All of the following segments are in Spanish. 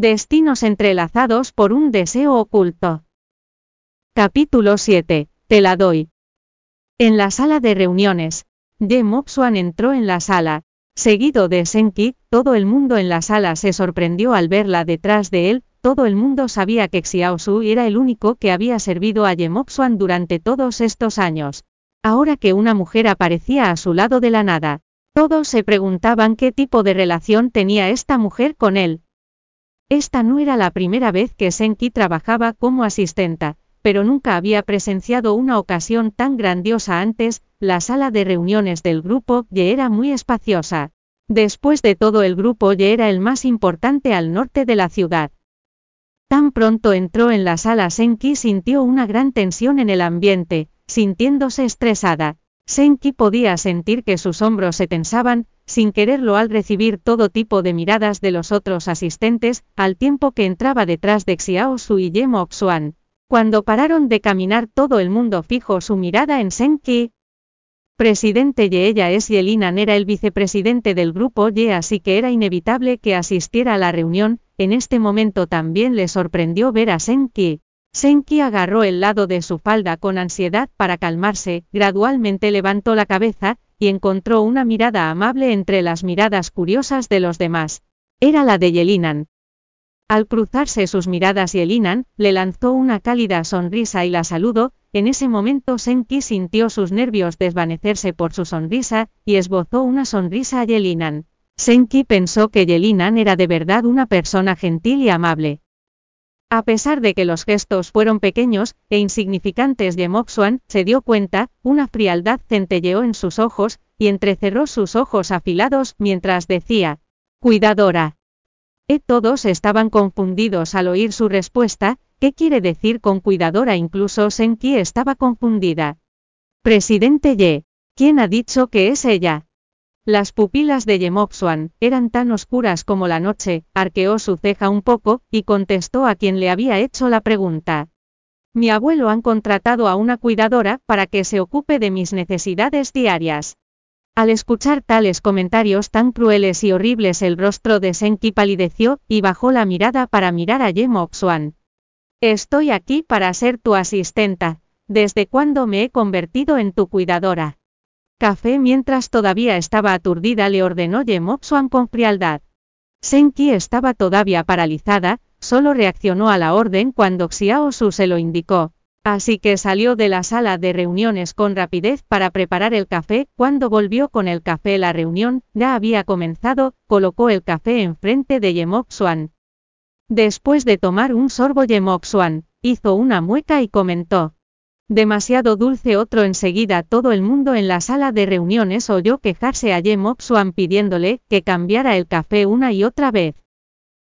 Destinos entrelazados por un deseo oculto. Capítulo 7. Te la doy. En la sala de reuniones, Ye Moxuan entró en la sala. Seguido de Senki, todo el mundo en la sala se sorprendió al verla detrás de él, todo el mundo sabía que Xiao Su era el único que había servido a Ye Moxuan durante todos estos años. Ahora que una mujer aparecía a su lado de la nada, todos se preguntaban qué tipo de relación tenía esta mujer con él. Esta no era la primera vez que Senki trabajaba como asistenta, pero nunca había presenciado una ocasión tan grandiosa antes, la sala de reuniones del grupo Ye era muy espaciosa. Después de todo el grupo Ye era el más importante al norte de la ciudad. Tan pronto entró en la sala Senki sintió una gran tensión en el ambiente, sintiéndose estresada. Senki podía sentir que sus hombros se tensaban, sin quererlo al recibir todo tipo de miradas de los otros asistentes, al tiempo que entraba detrás de Xiao Su y Ye Xuan. Cuando pararon de caminar todo el mundo fijó su mirada en Senki. Presidente Ye ella es Yelinan era el vicepresidente del grupo Ye así que era inevitable que asistiera a la reunión, en este momento también le sorprendió ver a Senki. Senki agarró el lado de su falda con ansiedad para calmarse, gradualmente levantó la cabeza, y encontró una mirada amable entre las miradas curiosas de los demás. Era la de Yelinan. Al cruzarse sus miradas y Elinan, le lanzó una cálida sonrisa y la saludó, en ese momento Senki sintió sus nervios desvanecerse por su sonrisa, y esbozó una sonrisa a Yelinan. Senki pensó que Yelinan era de verdad una persona gentil y amable. A pesar de que los gestos fueron pequeños e insignificantes de Moxuan, se dio cuenta, una frialdad centelleó en sus ojos, y entrecerró sus ojos afilados mientras decía, Cuidadora. E todos estaban confundidos al oír su respuesta, ¿qué quiere decir con cuidadora? Incluso Senki estaba confundida. Presidente Ye, ¿quién ha dicho que es ella? Las pupilas de Yemopsuan eran tan oscuras como la noche, arqueó su ceja un poco, y contestó a quien le había hecho la pregunta. Mi abuelo han contratado a una cuidadora para que se ocupe de mis necesidades diarias. Al escuchar tales comentarios tan crueles y horribles el rostro de Senki palideció, y bajó la mirada para mirar a Yemo Estoy aquí para ser tu asistenta, ¿desde cuándo me he convertido en tu cuidadora? Café mientras todavía estaba aturdida le ordenó Yemo con frialdad. Senki estaba todavía paralizada, solo reaccionó a la orden cuando Xiao Su se lo indicó, Así que salió de la sala de reuniones con rapidez para preparar el café, cuando volvió con el café la reunión, ya había comenzado, colocó el café enfrente de Yemok Swan. Después de tomar un sorbo Yemok Swan, hizo una mueca y comentó. Demasiado dulce otro enseguida todo el mundo en la sala de reuniones oyó quejarse a Yemok Swan pidiéndole que cambiara el café una y otra vez.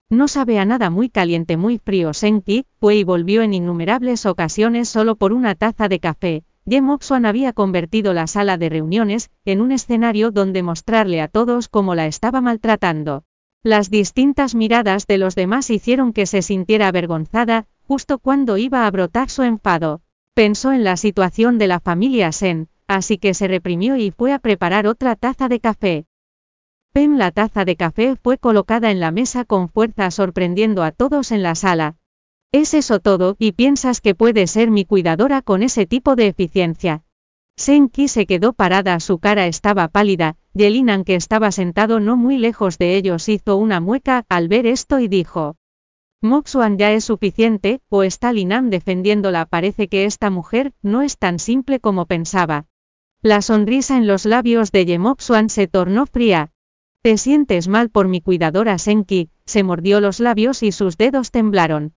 No sabe a nada muy caliente muy frío Senki, fue y volvió en innumerables ocasiones solo por una taza de café. Ye había convertido la sala de reuniones en un escenario donde mostrarle a todos cómo la estaba maltratando. Las distintas miradas de los demás hicieron que se sintiera avergonzada, justo cuando iba a brotar su enfado. Pensó en la situación de la familia Sen, así que se reprimió y fue a preparar otra taza de café. Pem la taza de café fue colocada en la mesa con fuerza sorprendiendo a todos en la sala. ¿Es eso todo y piensas que puede ser mi cuidadora con ese tipo de eficiencia? Senki se quedó parada, su cara estaba pálida, Yelinan que estaba sentado no muy lejos de ellos hizo una mueca al ver esto y dijo. Moxuan ya es suficiente, o está Linan defendiéndola parece que esta mujer no es tan simple como pensaba. La sonrisa en los labios de Yemoxuan se tornó fría, te sientes mal por mi cuidadora Senki, se mordió los labios y sus dedos temblaron.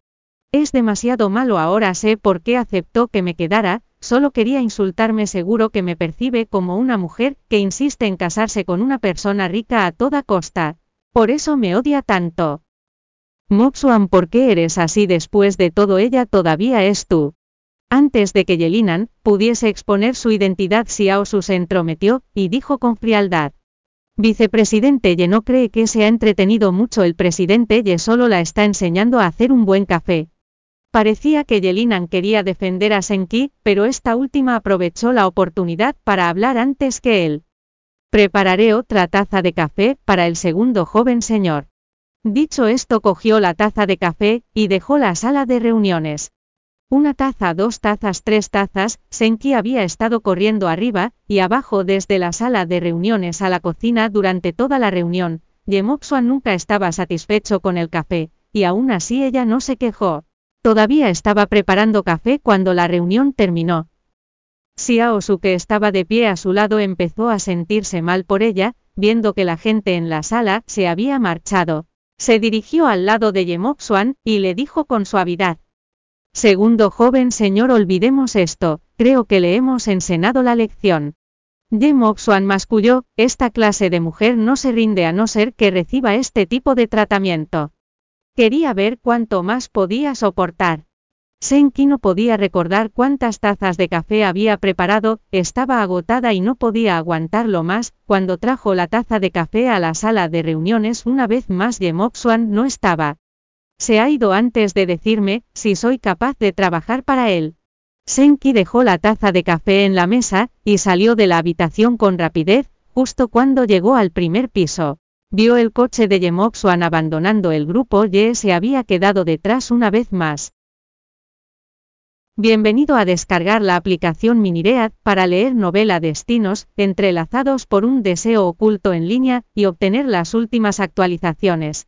Es demasiado malo ahora sé por qué aceptó que me quedara, solo quería insultarme seguro que me percibe como una mujer que insiste en casarse con una persona rica a toda costa. Por eso me odia tanto. Moxuan, ¿por qué eres así después de todo ella todavía es tú? Antes de que Yelinan pudiese exponer su identidad Xiao Su se entrometió, y dijo con frialdad. Vicepresidente Ye no cree que se ha entretenido mucho el presidente Ye solo la está enseñando a hacer un buen café. Parecía que Yelinan quería defender a Senki, pero esta última aprovechó la oportunidad para hablar antes que él. Prepararé otra taza de café para el segundo joven señor. Dicho esto cogió la taza de café, y dejó la sala de reuniones. Una taza, dos tazas, tres tazas, Senki había estado corriendo arriba y abajo desde la sala de reuniones a la cocina durante toda la reunión. Yemoxuan nunca estaba satisfecho con el café, y aún así ella no se quejó. Todavía estaba preparando café cuando la reunión terminó. Xiaosu que estaba de pie a su lado empezó a sentirse mal por ella, viendo que la gente en la sala se había marchado. Se dirigió al lado de Yemoxuan y le dijo con suavidad. Segundo joven señor, olvidemos esto, creo que le hemos enseñado la lección. Yemoxuan masculló, esta clase de mujer no se rinde a no ser que reciba este tipo de tratamiento. Quería ver cuánto más podía soportar. Senki no podía recordar cuántas tazas de café había preparado, estaba agotada y no podía aguantarlo más, cuando trajo la taza de café a la sala de reuniones una vez más Yemoxuan no estaba. Se ha ido antes de decirme, si soy capaz de trabajar para él. Senki dejó la taza de café en la mesa, y salió de la habitación con rapidez, justo cuando llegó al primer piso. Vio el coche de Yemoxuan abandonando el grupo y se había quedado detrás una vez más. Bienvenido a descargar la aplicación Miniread para leer novela destinos, entrelazados por un deseo oculto en línea, y obtener las últimas actualizaciones.